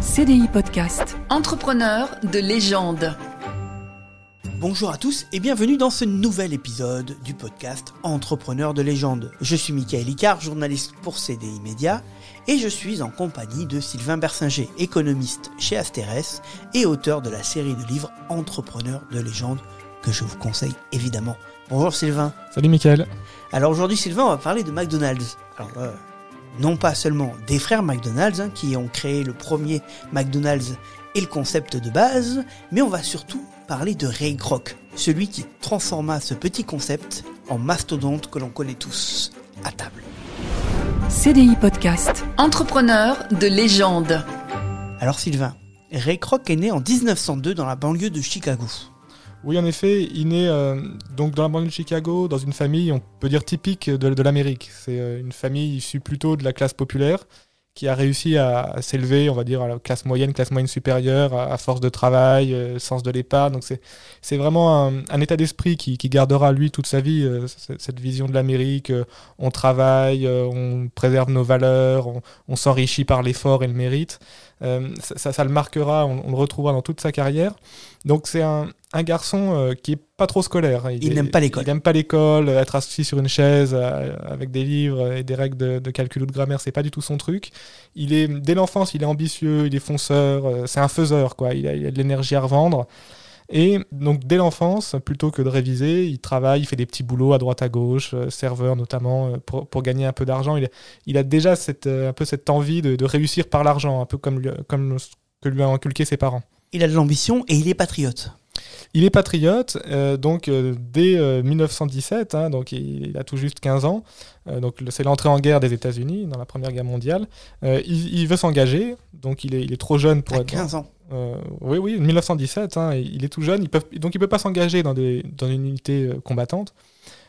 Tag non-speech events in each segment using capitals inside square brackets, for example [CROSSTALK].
CDI Podcast. Entrepreneur de légende. Bonjour à tous et bienvenue dans ce nouvel épisode du podcast Entrepreneur de légende. Je suis Michael Icard, journaliste pour CDI Média, et je suis en compagnie de Sylvain Bersinger, économiste chez Asterès et auteur de la série de livres Entrepreneur de légende que je vous conseille évidemment. Bonjour Sylvain. Salut Michael. Alors aujourd'hui Sylvain, on va parler de McDonald's. Alors euh, non pas seulement des frères McDonald's hein, qui ont créé le premier McDonald's et le concept de base, mais on va surtout parler de Ray Kroc, celui qui transforma ce petit concept en mastodonte que l'on connaît tous à table. CDI Podcast. Entrepreneur de légende. Alors Sylvain, Ray Kroc est né en 1902 dans la banlieue de Chicago. Oui, en effet, il naît euh, donc dans la banlieue de Chicago, dans une famille, on peut dire typique de, l'Amérique. C'est euh, une famille issue plutôt de la classe populaire qui a réussi à, s'élever, on va dire, à la classe moyenne, classe moyenne supérieure, à, force de travail, euh, sens de l'épargne. Donc c'est, vraiment un, un état d'esprit qui, qui, gardera lui toute sa vie, euh, cette, vision de l'Amérique. Euh, on travaille, on préserve nos valeurs, on, on s'enrichit par l'effort et le mérite. Ça, ça, ça, le marquera, on, on, le retrouvera dans toute sa carrière. Donc c'est un, un garçon euh, qui est pas trop scolaire. Il, il n'aime pas l'école. Il n'aime pas l'école, être assis sur une chaise euh, avec des livres et des règles de, de, calcul ou de grammaire, c'est pas du tout son truc. Il est dès l'enfance, il est ambitieux, il est fonceur, euh, c'est un faiseur quoi. Il a, il a de l'énergie à revendre. Et donc dès l'enfance, plutôt que de réviser, il travaille, il fait des petits boulots à droite à gauche, serveur notamment, pour, pour, gagner un peu d'argent. Il, il, a déjà cette, un peu cette envie de, de réussir par l'argent, un peu comme, comme ce que lui ont inculqué ses parents. Il a de l'ambition et il est patriote. Il est patriote, euh, donc euh, dès euh, 1917, hein, donc il, il, a tout juste 15 ans. Euh, donc c'est l'entrée en guerre des États-Unis dans la Première Guerre mondiale. Euh, Il, il, veut s'engager, donc il est, il est, trop jeune pour à être. 15 ans. oui, oui, 1917. Hein, il est tout jeune, peut, donc il peut pas s'engager dans, dans une unité combattante.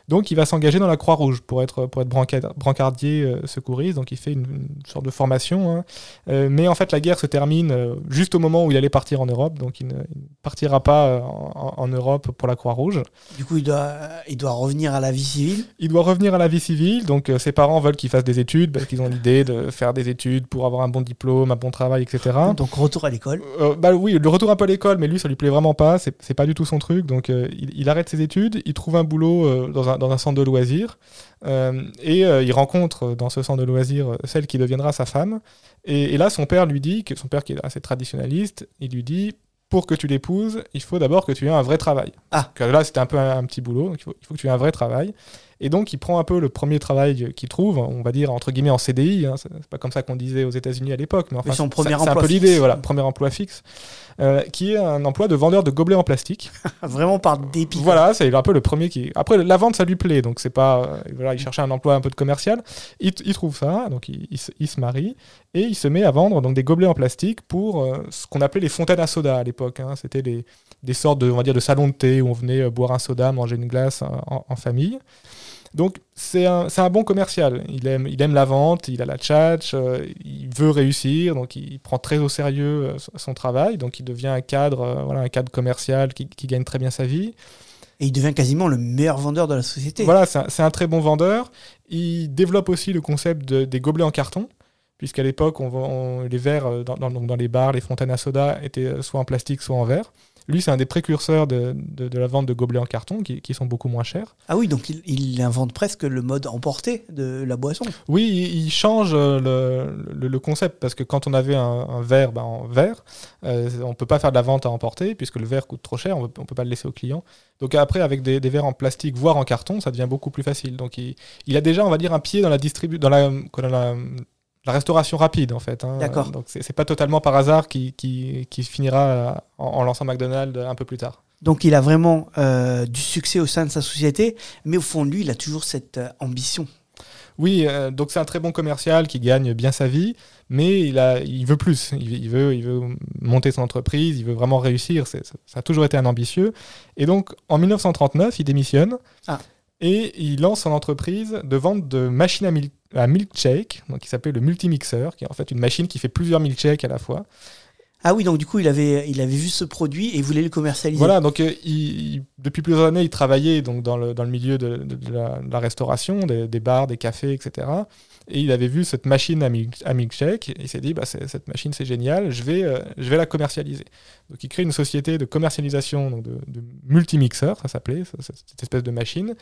Donc il va s'engager dans la Croix-Rouge pour être, pour être brancardier euh, secouriste, donc il fait une, une sorte de formation. Hein. Euh, mais en fait la guerre se termine euh, juste au moment où il allait partir en Europe, donc il ne, il ne partira pas en, en, Europe pour la Croix-Rouge. Du coup il doit, il doit revenir à la vie civile? Il doit revenir à la vie civile, donc ses parents veulent qu'il fasse des études, parce qu'ils ont l'idée de faire des études pour avoir un bon diplôme, un bon travail, etc. Donc retour à l'école Bah oui, le retour un peu à l'école, mais lui ça lui plaît vraiment pas, c'est pas du tout son truc, donc il, il, arrête ses études, il trouve un boulot dans un, dans un centre de loisirs euh, et euh, il rencontre dans ce centre de loisirs celle qui deviendra sa femme. Et, et, là, son père lui dit, que son père qui est assez traditionnaliste, il lui dit pour que tu l'épouses, il faut d'abord que tu aies un vrai travail. Ah. Que là, c'était un peu un, un, petit boulot, donc il faut, il faut que tu aies un vrai travail. Et donc, il prend un peu le premier travail qu'il trouve, on va dire entre guillemets en CDI. Hein, c'est pas comme ça qu'on disait aux États-Unis à l'époque, mais enfin, mais son premier c'est un peu l'idée, voilà, premier emploi fixe, euh, qui est un emploi de vendeur de gobelets en plastique. [LAUGHS] Vraiment par dépit. Voilà, c'est un peu le premier qui. Après, la vente, ça lui plaît, donc c'est pas. Euh, voilà, il cherchait un emploi un peu de commercial. Il, il trouve ça, donc il, il, il, se marie et il se met à vendre donc des gobelets en plastique pour euh, ce qu'on appelait les fontaines à soda à l'époque. Hein. C'était des, des sortes de, on va dire, de salons de thé où on venait boire un soda, manger une glace en, en famille. Donc c'est un, un, bon commercial. Il aime, il aime la vente, il a la tchatch, euh, il veut réussir, donc il prend très au sérieux euh, son travail. Donc il devient un cadre, euh, voilà, un cadre commercial qui, qui, gagne très bien sa vie. Et il devient quasiment le meilleur vendeur de la société. Voilà, c'est un, un, très bon vendeur. Il développe aussi le concept de, des gobelets en carton puisqu'à l'époque, on, on, les verres dans, dans, dans, les bars, les fontaines à soda étaient soit en plastique, soit en verre. Lui, c'est un des précurseurs de, de, de, la vente de gobelets en carton qui, qui, sont beaucoup moins chers. Ah oui, donc il, il, invente presque le mode emporté de la boisson. Oui, il, il change le, le, le, concept parce que quand on avait un, un verre ben, en verre, euh, on ne peut pas faire de la vente à emporter puisque le verre coûte trop cher, on ne peut pas le laisser au client. Donc après, avec des, des, verres en plastique, voire en carton, ça devient beaucoup plus facile. Donc il, il a déjà, on va dire, un pied dans la dans la, dans la la restauration rapide en fait. Hein. D'accord. Donc c'est pas totalement par hasard qui, qui, qui finira en, en, lançant McDonald's un peu plus tard. Donc il a vraiment euh, du succès au sein de sa société, mais au fond de lui, il a toujours cette euh, ambition. Oui, euh, donc c'est un très bon commercial qui gagne bien sa vie, mais il, a, il veut plus. Il, il, veut, il veut monter son entreprise, il veut vraiment réussir. Ça, ça, a toujours été un ambitieux. Et donc en 1939, il démissionne. Ah. Et il lance son entreprise de vente de machines à, mil à milkshake, donc qui s'appelle le multimixeur, qui est en fait une machine qui fait plusieurs milkshakes à la fois. Ah oui, donc du coup, il avait, il avait vu ce produit et il voulait le commercialiser. Voilà, donc euh, il- il- depuis plusieurs années, il travaillait donc dans le, dans le milieu de, de- de la, de la restauration, des, des bars, des cafés, etc. Et il avait vu cette machine à, milk- à milkshake. Et il s'est dit, bah, cette machine, c'est génial, je vais, euh, je vais la commercialialiser. Donc il crée une société de commercialisation donc de, de multimixeurs, ça s'appelait, cette espèce de machine.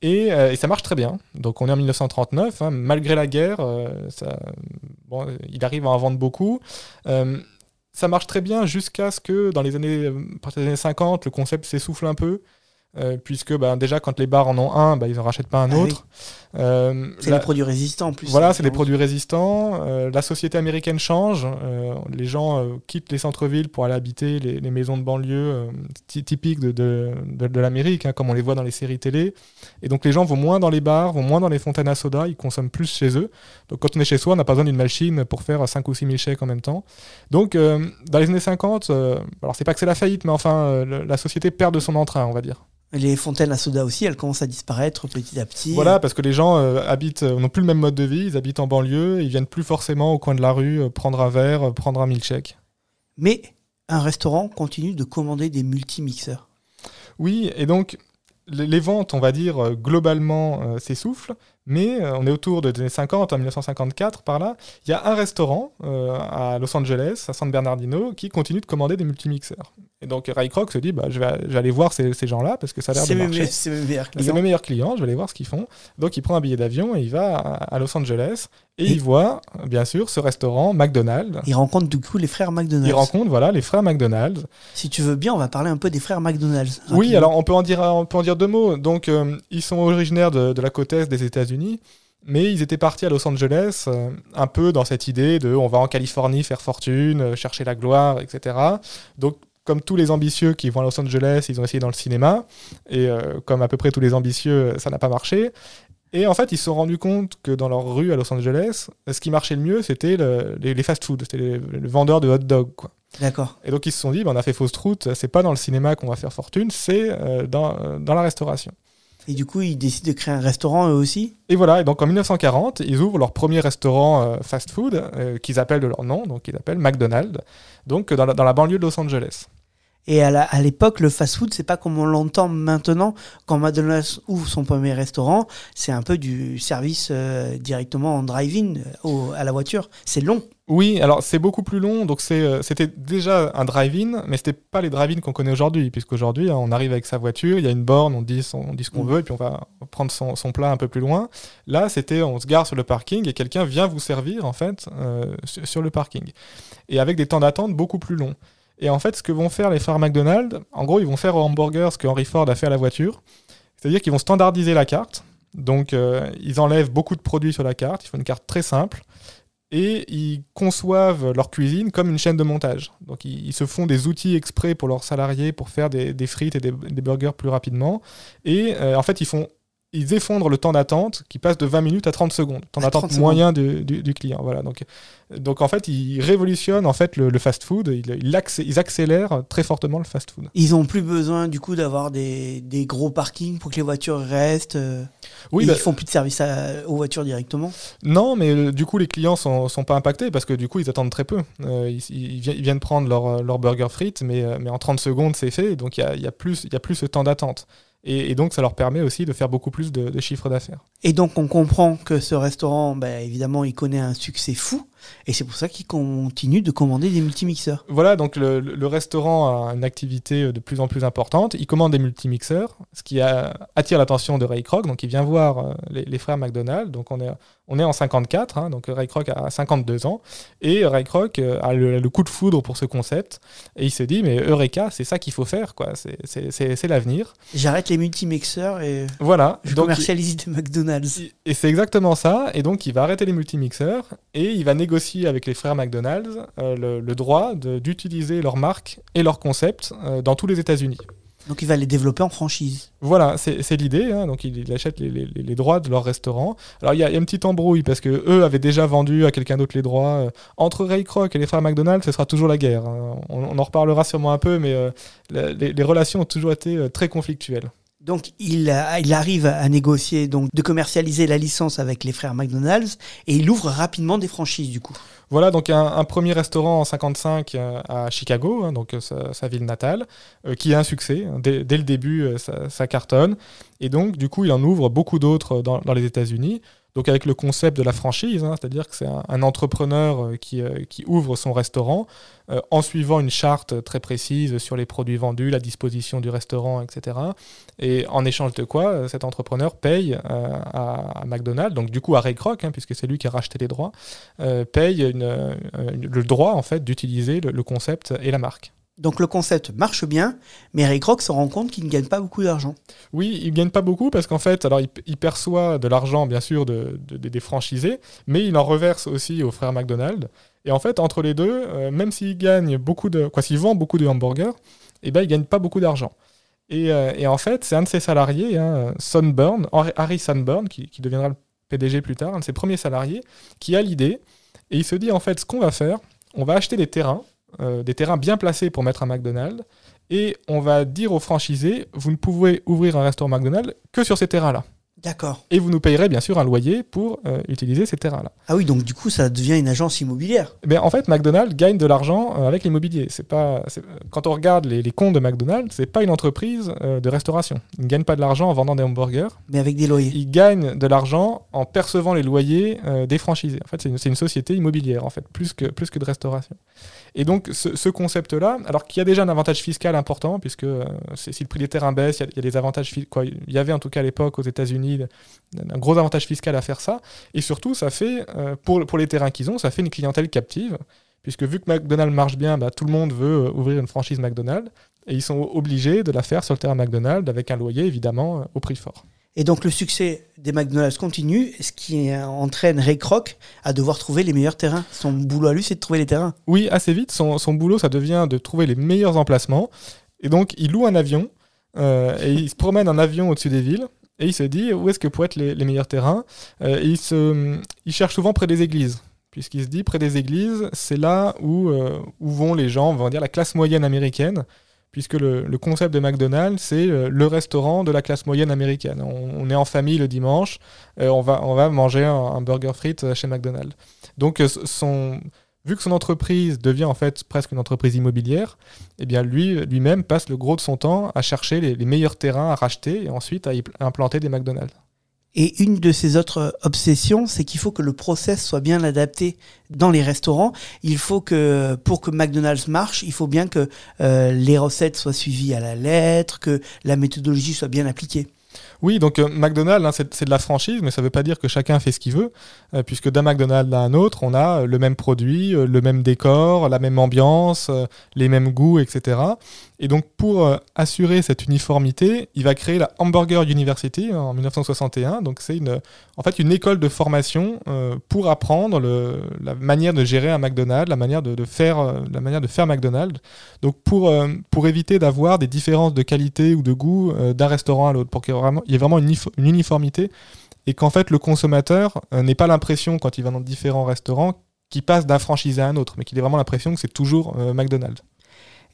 Et, euh, et ça marche très bien. Donc on est en 1939, hein, malgré la guerre, euh, il arrive à en vendre beaucoup. Ça marche très bien jusqu'à ce que dans les années, années 50, le concept s'essouffle un peu. Euh, puisque ben, déjà quand les bars en ont un, ben, ils en rachètent pas un Ah oui. autre. Euh, C'est la- des produits résistants en plus. voilà, c'est des produits résistants. Euh, la société américaine change. Les gens quittent les centres-villes pour aller habiter les, les maisons de banlieue ty- typiques de, de, de- de l'Amérique, hein, comme on les voit dans les séries télé. Et donc les gens vont moins dans les bars, vont moins dans les fontaines à soda, ils consomment plus chez eux. Donc quand on est chez soi, on n'a pas besoin d'une machine pour faire 5 ou 6 000 chèques en même temps. Donc dans les années 50, euh, alors c'est pas que c'est la faillite, mais enfin la société perd de son entrain, on va dire. Les fontaines à soda aussi, elles commencent à disparaître petit à petit. Voilà, parce que les gens euh, habitent, euh, n'ont plus le même mode de vie, ils habitent en banlieue, ils viennent plus forcément au coin de la rue euh, prendre un verre, euh, prendre un milkshake. Mais un restaurant continue de commander des multimixeurs. Oui, et donc les, les ventes, on va dire, globalement s'essoufflent, mais euh, on est autour des années 50, en 1954, par là, il y a un restaurant euh, à Los Angeles, à San Bernardino, qui continue de commander des multimixeurs. Et donc Ray Kroc se dit, bah, je, vais, je vais aller voir ces, ces gens-là, parce que ça a l'air de C'est marcher. c'est mes meilleurs C'est clients. mes meilleurs clients, je vais aller voir ce qu'ils font. Donc il prend un billet d'avion et il va à, à Los Angeles et, Et- il voit bien sûr ce restaurant McDonald's. Il rencontre du coup les frères McDonald's. Il rencontre voilà les frères McDonald's. Si tu veux bien, on va parler un peu des frères McDonald's. Oui, rapidement. alors on peut en dire on peut en dire deux mots. Donc euh, ils sont originaires de, de la côte est des États-Unis. Mais ils étaient partis à Los Angeles euh, un peu dans cette idée de on va en Californie faire fortune, euh, chercher la gloire, etc. Donc comme tous les ambitieux qui vont à Los Angeles, ils ont essayé dans le cinéma. Et euh, comme à peu près tous les ambitieux, ça n'a pas marché. Et en fait, ils se sont rendus compte que dans leur rue à Los Angeles, ce qui marchait le mieux, c'était le- les, les fast-food, c'était les, les vendeurs de hot dogs. D'accord. Et donc ils se sont dit, bah, on a fait fausse route, c'est pas dans le cinéma qu'on va faire fortune, c'est dans, dans la restauration. Et du coup, ils décident de créer un restaurant eux aussi. Et voilà, et donc en 1940, ils ouvrent leur premier restaurant euh, fast-food, euh, qu'ils appellent de leur nom, donc ils appellent McDonald's, donc dans la, dans la banlieue de Los Angeles. Et à l'époque, le fast-food, c'est pas comme on l'entend maintenant. Quand McDonald's ouvre son premier restaurant, c'est un peu du service euh, directement en drive-in euh, au- à la voiture. C'est long. Oui, alors c'est beaucoup plus long, donc euh, c'était déjà un drive-in, mais c'était pas les drive-in qu'on connaît aujourd'hui, puisqu'aujourd'hui hein, on arrive avec sa voiture, il y a une borne, on dit, son- on dit ce qu'on Mm. veut, et puis on va prendre son, son plat un peu plus loin. Là, c'était on se gare sur le parking et quelqu'un vient vous servir en fait euh, sur, sur le parking, et avec des temps d'attente beaucoup plus longs. Et en fait, ce que vont faire les frères McDonald's, en gros, ils vont faire au hamburger ce que Henry Ford a fait à la voiture, c'est-à-dire qu'ils vont standardiser la carte. Donc, euh, ils enlèvent beaucoup de produits sur la carte, ils font une carte très simple et ils conçoivent leur cuisine comme une chaîne de montage. Donc ils, se font des outils exprès pour leurs salariés pour faire des, frites et des, des burgers plus rapidement. Et euh, en fait, ils font ils effondrent le temps d'attente qui passe de 20 minutes à 30 secondes. Temps d'attente 30 moyen du, du- du client. Voilà. Donc, donc en fait, ils révolutionnent en fait le, le fast-food. Ils, ils accé- ils accélèrent très fortement le fast-food. Ils ont plus besoin du coup d'avoir des, des gros parkings pour que les voitures restent. euh, Oui, bah, Ils font plus de service à- aux voitures directement? Non, mais euh, du coup, les clients sont, sont pas impactés parce que du coup, ils attendent très peu. Euh, ils, ils vi- ils viennent prendre leur, leur burger frites, mais, mais en 30 secondes, c'est fait. Donc, il y a, y, a plus- il y a plus ce temps d'attente. Et, donc, ça leur permet aussi de faire beaucoup plus de, de chiffre d'affaires. Et donc on comprend que ce restaurant, bah, évidemment, il connaît un succès fou. Et c'est pour ça qu'il continue de commander des multimixeurs. Voilà, donc le, restaurant a une activité de plus en plus importante. Il commande des multimixeurs, ce qui a- attire l'attention de Ray Kroc. Donc, il vient voir euh, les, les frères McDonald. Donc, on est, on est en 54. hein, donc, Ray Kroc a 52 ans. Et Ray Kroc euh, a le, le coup de foudre pour ce concept. Et il se dit, mais Eureka, c'est ça qu'il faut faire. quoi. C'est- l'avenir. J'arrête les multimixeurs et Voilà. je Donc, commercialise des McDonald's. et c'est exactement ça. Et donc, il va arrêter les multimixeurs et il va négocier avec les frères McDonald's euh, le, le droit d'utiliser leur marque et leur concept euh, dans tous les États-Unis. Donc il va les développer en franchise. Voilà, c'est l'idée. hein. Donc, il, il achète les, les- les droits de leur restaurant. Alors, il y, a il y a une petite embrouille parce que eux avaient déjà vendu à quelqu'un d'autre les droits. Euh, Entre Ray Kroc et les frères McDonald's, ce sera toujours la guerre. hein. On, on en reparlera sûrement un peu, mais euh, les, les relations ont toujours été très conflictuelles. Donc il, a- il arrive à négocier, donc de commercialiser la licence avec les frères McDonald's et il ouvre rapidement des franchises du coup. Voilà, donc un, premier restaurant en 55 euh, à Chicago, hein, donc euh, sa, ville natale, euh, qui a un succès. hein. Dès, le début, euh, ça, cartonne. Et donc, du coup, il en ouvre beaucoup d'autres dans les États-Unis. Donc, avec le concept de la franchise, hein, c'est-à-dire que c'est un, entrepreneur euh, qui, euh, qui ouvre son restaurant euh, en suivant une charte très précise sur les produits vendus, la disposition du restaurant, etc. Et en échange de quoi, cet entrepreneur paye à, McDonald's, donc du coup à Ray Kroc, hein, puisque c'est lui qui a racheté les droits, paye le droit en fait d'utiliser le concept et la marque. Donc le concept marche bien, mais Ray Kroc se rend compte qu'il ne gagne pas beaucoup d'argent. Oui, il gagne pas beaucoup parce qu'en fait, alors il, perçoit de l'argent bien sûr de, de- de- des franchisés, mais il en reverse aussi aux frères McDonald's. Et en fait, entre les deux, euh, même s'il gagne beaucoup de, quoi, s'il vend beaucoup de hamburgers, eh ben il gagne pas beaucoup d'argent. Et, euh, en fait, c'est un de ses salariés, hein, Sunburn, Harry- Harry Sunburn, qui, qui deviendra le PDG plus tard, un de ses premiers salariés, qui a l'idée et il se dit en fait, ce qu'on va faire, on va acheter des terrains, euh, des terrains bien placés pour mettre un McDonald's. Et on va dire aux franchisés, vous ne pouvez ouvrir un restaurant McDonald's que sur ces terrains-là. D'accord. Et vous nous payerez bien sûr un loyer pour euh, utiliser ces terrains-là. Ah oui, donc du coup ça devient une agence immobilière. Mais en fait, McDonald's gagne de l'argent euh, avec l'immobilier. C'est pas, quand on regarde les, les comptes de McDonald's, c'est pas une entreprise euh, de restauration. Ils ne gagnent pas de l'argent en vendant des hamburgers. Mais avec des loyers. Ils gagnent de l'argent en percevant les loyers des franchisés. En fait, c'est une, c'est une société immobilière, en fait, plus que, plus que de restauration. Et donc, ce, ce concept-là, alors qu'il y a déjà un avantage fiscal important, puisque euh, si le prix des terrains baisse, il y a- des avantages quoi, Il y avait en tout cas à l'époque aux États-Unis un gros avantage fiscal à faire ça. Et surtout, ça fait, euh, pour, pour les terrains qu'ils ont, ça fait une clientèle captive. Puisque vu que McDonald's marche bien, bah, tout le monde veut euh, ouvrir une franchise McDonald's. Et ils sont obligés de la faire sur le terrain McDonald's avec un loyer évidemment euh, au prix fort. Et donc le succès des McDonald's continue, ce qui entraîne Ray Kroc à devoir trouver les meilleurs terrains. Son boulot à lui, c'est de trouver les terrains. Oui, assez vite, son, boulot, ça devient de trouver les meilleurs emplacements. Et donc, il loue un avion euh, et il se promène en avion au-dessus des villes. Et il se dit où est-ce que pourraient être les, meilleurs terrains? Euh, et il, cherche souvent près des églises. Puisqu'il se dit près des églises, c'est là où, euh, où vont les gens, on va dire la classe moyenne américaine. Puisque le, concept de McDonald's, c'est euh, le restaurant de la classe moyenne américaine. On, est en famille le dimanche, euh, on, va, on va manger un, burger frites chez McDonald's. Donc, euh, son, vu que son entreprise devient en fait presque une entreprise immobilière, eh bien lui lui-même passe le gros de son temps à chercher les, meilleurs terrains à racheter et ensuite à implanter des McDonald's. Et une de ses autres obsessions, c'est qu'il faut que le process soit bien adapté dans les restaurants. Il faut que, pour que McDonald's marche, il faut bien que euh, les recettes soient suivies à la lettre, que la méthodologie soit bien appliquée. Oui, donc euh, McDonald's, hein, c'est de la franchise, mais ça ne veut pas dire que chacun fait ce qu'il veut, euh, puisque d'un McDonald's à un autre, on a euh, le même produit, le même décor, la même ambiance, les mêmes goûts, etc. Et donc pour assurer cette uniformité, il va créer la Hamburger University en 1961. Donc c'est en fait une école de formation pour apprendre la manière de gérer un McDonald's, la manière de, faire, la manière de faire McDonald's. Donc pour, pour éviter d'avoir des différences de qualité ou de goût d'un restaurant à l'autre, pour qu'il il y ait vraiment une, unif- une uniformité et qu'en fait le consommateur euh, n'ait pas l'impression quand il va dans différents restaurants qu'il passe d'un franchisé à un autre, mais qu'il ait vraiment l'impression que c'est toujours euh, McDonald's.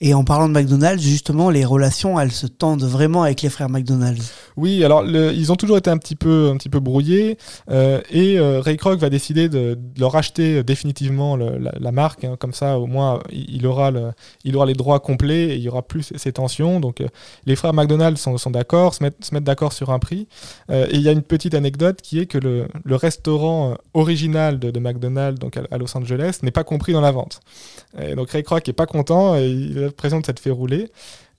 Et en parlant de McDonald's, justement, les relations, elles se tendent vraiment avec les frères McDonald's. Oui, alors ils ont toujours été un petit peu, un petit peu brouillés euh, et euh, Ray Kroc va décider de, leur acheter définitivement la, marque, hein, comme ça au moins il, aura il aura les droits complets et il y aura plus ces tensions. Donc euh, les frères McDonald's sont, d'accord, se mettent, d'accord sur un prix. Euh, et il y a une petite anecdote qui est que le, restaurant original de, de McDonald's, donc à, Los Angeles, n'est pas compris dans la vente. Donc Ray Kroc est pas content a l'impression de s'être fait rouler.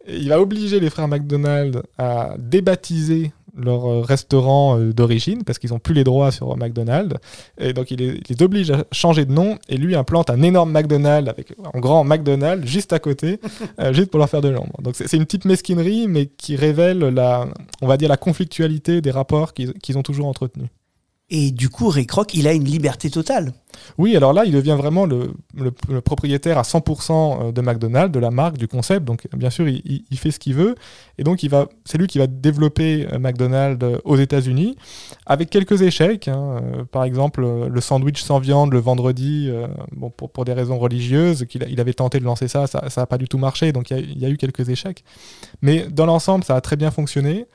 Il va obliger les frères McDonald's à débaptiser leur euh, restaurant euh, d'origine parce qu'ils n'ont plus les droits sur McDonald's. Et donc il les, il les oblige à changer de nom et lui implante un énorme McDonald's avec un grand McDonald's juste à côté, [LAUGHS] euh, juste pour leur faire de l'ombre. Donc c'est une petite mesquinerie mais qui révèle la, on va dire la conflictualité des rapports qu'ils qu'ils ont toujours entretenus. Et du coup, Ray Kroc, il a une liberté totale. Oui, alors là, il devient vraiment le, propriétaire à 100% de McDonald's, de la marque, du concept. Donc, bien sûr, il, fait ce qu'il veut. Et donc, c'est lui qui va développer euh, McDonald's euh, aux États-Unis, avec quelques échecs. hein. Euh, Par exemple, euh, le sandwich sans viande le vendredi, euh, pour, des raisons religieuses, qu'il il avait tenté de lancer ça, ça n'a pas du tout marché. Donc, il y a eu quelques échecs. Mais dans l'ensemble, ça a très bien fonctionné.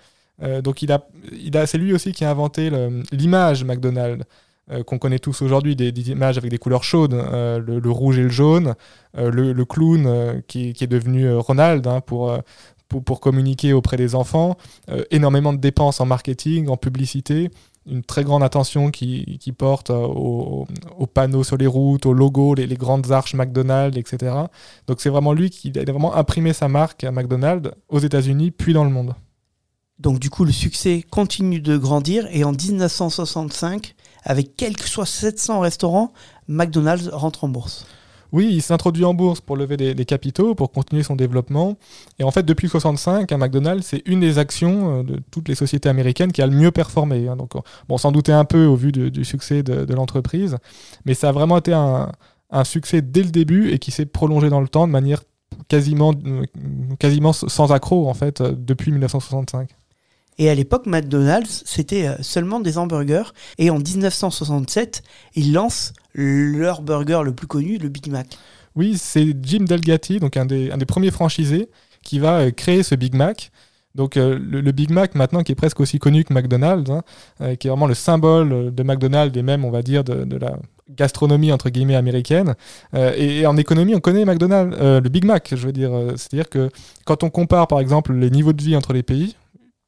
Euh, donc il a, il a, c'est lui aussi qui a inventé l'image McDonald's euh, qu'on connaît tous aujourd'hui, des, images avec des couleurs chaudes, euh, le, rouge et le jaune, le, clown qui, est devenu Ronald hein, pour, communiquer auprès des enfants, énormément de dépenses en marketing, en publicité, une très grande attention qui, porte aux, aux panneaux sur les routes, aux logos, les, les grandes arches McDonald's, etc. Donc c'est vraiment lui qui a vraiment imprimé sa marque à McDonald's aux États-Unis puis dans le monde. Donc du coup, le succès continue de grandir et en 1965, avec quelques soit 700 restaurants, McDonald's rentre en bourse. Oui, il s'introduit en bourse pour lever des, capitaux, pour continuer son développement. Et en fait, depuis 65, un McDonald's, c'est une des actions euh, de toutes les sociétés américaines qui a le mieux performé. hein. Donc, on- bon, on s'en doutait un peu au vu du succès de, l'entreprise, mais ça a vraiment été un, un succès dès le début et qui s'est prolongé dans le temps de manière quasiment, euh, quasiment sans accroc, en fait, euh, depuis 1965. Et à l'époque, McDonald's, c'était euh, seulement des hamburgers. Et en 1967, ils lancent leur burger le plus connu, le Big Mac. Oui, c'est Jim Delgatti, donc un des, un des premiers franchisés, qui va euh, créer ce Big Mac. Donc euh, le, Big Mac maintenant qui est presque aussi connu que McDonald's, hein, qui est vraiment le symbole de McDonald's et même on va dire de, la gastronomie entre guillemets américaine. Et, et en économie on connaît McDonald's, le Big Mac, je veux dire. C'est-à-dire que quand on compare par exemple les niveaux de vie entre les pays,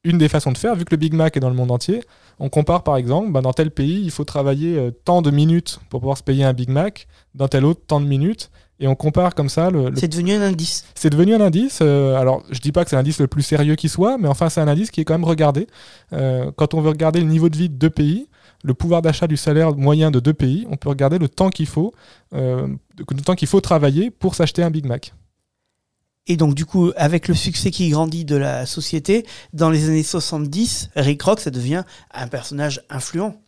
une des façons de faire, vu que le Big Mac est dans le monde entier, on compare par exemple, bah, dans tel pays il faut travailler euh, tant de minutes pour pouvoir se payer un Big Mac, dans tel autre tant de minutes. Et on compare comme ça le, le C'est devenu un indice. c'est devenu un indice. euh, alors, je dis pas que c'est l'indice le plus sérieux qui soit, mais enfin, c'est un indice qui est quand même regardé. Euh, quand on veut regarder le niveau de vie de deux pays, le pouvoir d'achat du salaire moyen de deux pays, on peut regarder le temps qu'il faut, le temps qu'il faut travailler pour s'acheter un Big Mac. Et donc, du coup, avec le succès qui grandit de la société, dans les années 70, Rick Rock, ça devient un personnage influent.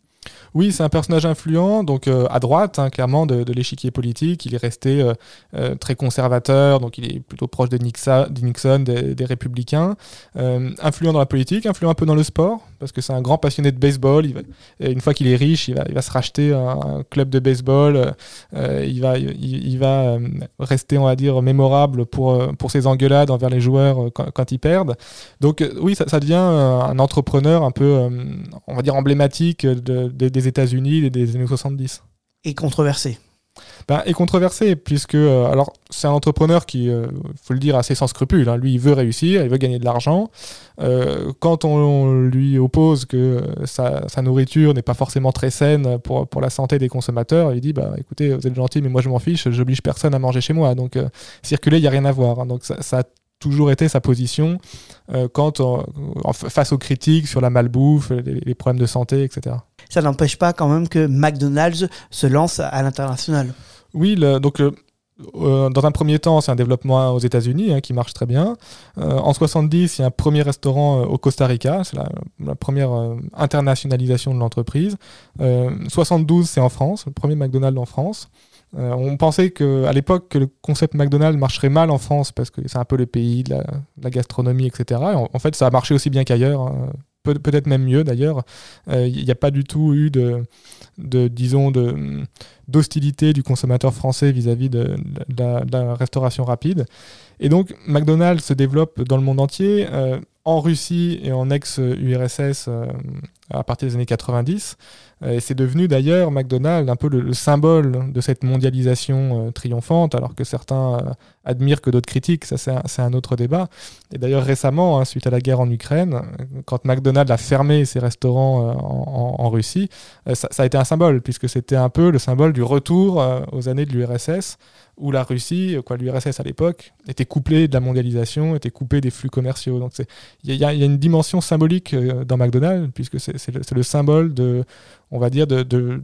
Oui, c'est un personnage influent, donc euh, à droite, hein, clairement, de, l'échiquier politique. Il est resté euh, euh, très conservateur, donc il est plutôt proche de Nixon, de Nixon des, des républicains. Influent dans la politique, influent un peu dans le sport, parce que c'est un grand passionné de baseball. Une fois qu'il est riche, il va, se racheter un, club de baseball. il va, il, va rester, on va dire, mémorable pour, pour ses engueulades envers les joueurs quand, ils perdent. Donc oui, ça, devient un entrepreneur un peu, on va dire, emblématique de- de- des États-Unis des années 70. Et controversé. Ben, et controversé, puisque euh, alors c'est un entrepreneur qui, il faut le dire, assez sans scrupules. hein. Lui, il veut réussir, il veut gagner de l'argent. Euh, quand on, on lui oppose que euh, sa, sa nourriture n'est pas forcément très saine pour, pour la santé des consommateurs, il dit bah écoutez, vous êtes gentil, mais moi je m'en fiche, j'oblige personne à manger chez moi. Donc euh, circuler, il n'y a rien à voir. hein. Donc ça, ça a toujours été sa position euh, quand face aux critiques sur la malbouffe, les, les problèmes de santé, etc. Ça n'empêche pas quand même que McDonald's se lance à l'international. Oui, donc euh, euh, dans un premier temps, c'est un développement aux États-Unis hein, qui marche très bien. Euh, en 70, il y a un premier restaurant au Costa Rica, c'est la, première internationalisation de l'entreprise. Euh, 72, c'est en France, le premier McDonald's en France. On pensait que, à l'époque que le concept McDonald's marcherait mal en France parce que c'est un peu le pays de la, gastronomie, etc. Et en, en fait, ça a marché aussi bien qu'ailleurs, hein. Peut- peut-être même mieux d'ailleurs. Euh, Il n'y a pas du tout eu de, disons, d'hostilité du consommateur français vis-à-vis de, la, restauration rapide. Et donc, McDonald's se développe dans le monde entier, euh, en Russie et en ex-URSS à partir des années 90. Euh, et c'est devenu d'ailleurs, McDonald's, un peu le, le symbole de cette mondialisation euh, triomphante, alors que certains euh, admirent que d'autres critiquent, ça c'est un, autre débat. Et d'ailleurs récemment, hein, suite à la guerre en Ukraine, quand McDonald's a fermé ses restaurants en, Russie, ça, a été un symbole, puisque c'était un peu le symbole du retour aux années de l'URSS, où la Russie, quoi, l'URSS à l'époque, était couplée de la mondialisation, était coupée des flux commerciaux. Donc il y, a- une dimension symbolique dans McDonald's, puisque c'est c'est le, symbole de, on va dire, de, de,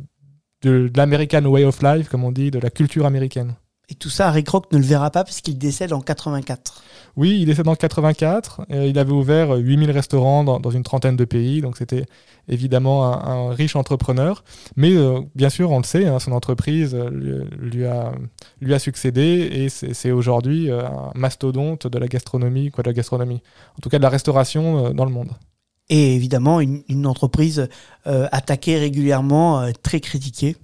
de, de l'American way of life, comme on dit, de la culture américaine. Et tout ça, Rick Rock ne le verra pas puisqu'il décède en 84. Oui, il décédé en 84. euh, il avait ouvert euh, 8000 restaurants dans, dans une trentaine de pays. Donc, c'était évidemment un, un riche entrepreneur. Mais euh, bien sûr, on le sait, hein, son entreprise euh, lui, lui a, lui a succédé et c'est aujourd'hui euh, un mastodonte de la gastronomie, quoi, de la gastronomie. En tout cas, de la restauration dans le monde. Et évidemment, une, entreprise euh, attaquée régulièrement, euh, très critiquée.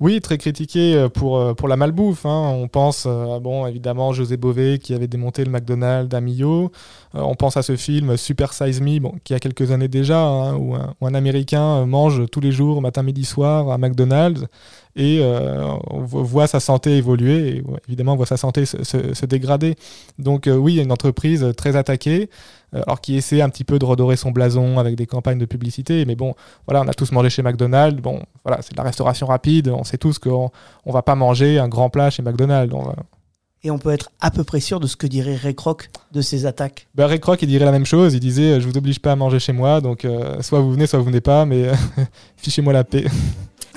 Oui, très critiqué pour, euh, pour la malbouffe. Hein. On pense, euh, bon, évidemment, José Bové qui avait démonté le McDonald's à Millau. On pense à ce film Super Size Me, bon, qui a quelques années déjà, hein, où, un, Américain mange tous les jours, matin, midi, soir, à McDonald's et on voit sa santé évoluer et évidemment on voit sa santé se, se, dégrader. Donc oui, il y a une entreprise très attaquée. Euh, alors qui essaie un petit peu de redorer son blason avec des campagnes de publicité. Mais bon, voilà, on a tous mangé chez McDonald's. Bon, voilà, c'est de la restauration rapide. On sait tous qu'on on va pas manger un grand plat chez McDonald's. Et on peut être à peu près sûr de ce que dirait Ray Kroc de ces attaques. Ben Ray Kroc, il dirait la même chose. Il disait Je vous oblige pas à manger chez moi, donc euh, soit vous venez, soit vous venez pas, mais [LAUGHS] fichez-moi la paix.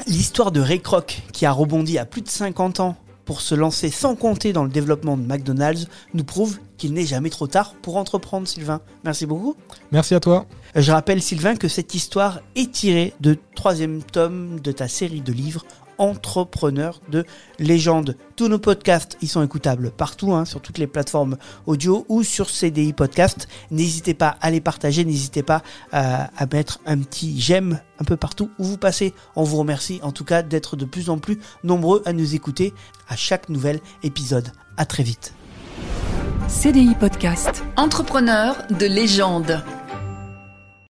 L'histoire de Ray Kroc, qui a rebondi à plus de 50 ans pour se lancer sans compter dans le développement de McDonald's nous prouve qu'il n'est jamais trop tard pour entreprendre, Sylvain. Merci beaucoup. Merci à toi. Je rappelle, Sylvain, que cette histoire est tirée de troisième tome de ta série de livres entrepreneur de légende. Tous nos podcasts, ils sont écoutables partout, hein, sur toutes les plateformes audio ou sur CDI Podcast. N'hésitez pas à les partager, n'hésitez pas à, à, mettre un petit j'aime un peu partout où vous passez. On vous remercie en tout cas d'être de plus en plus nombreux à nous écouter à chaque nouvel épisode. À très vite. CDI Podcast. Entrepreneur de légende.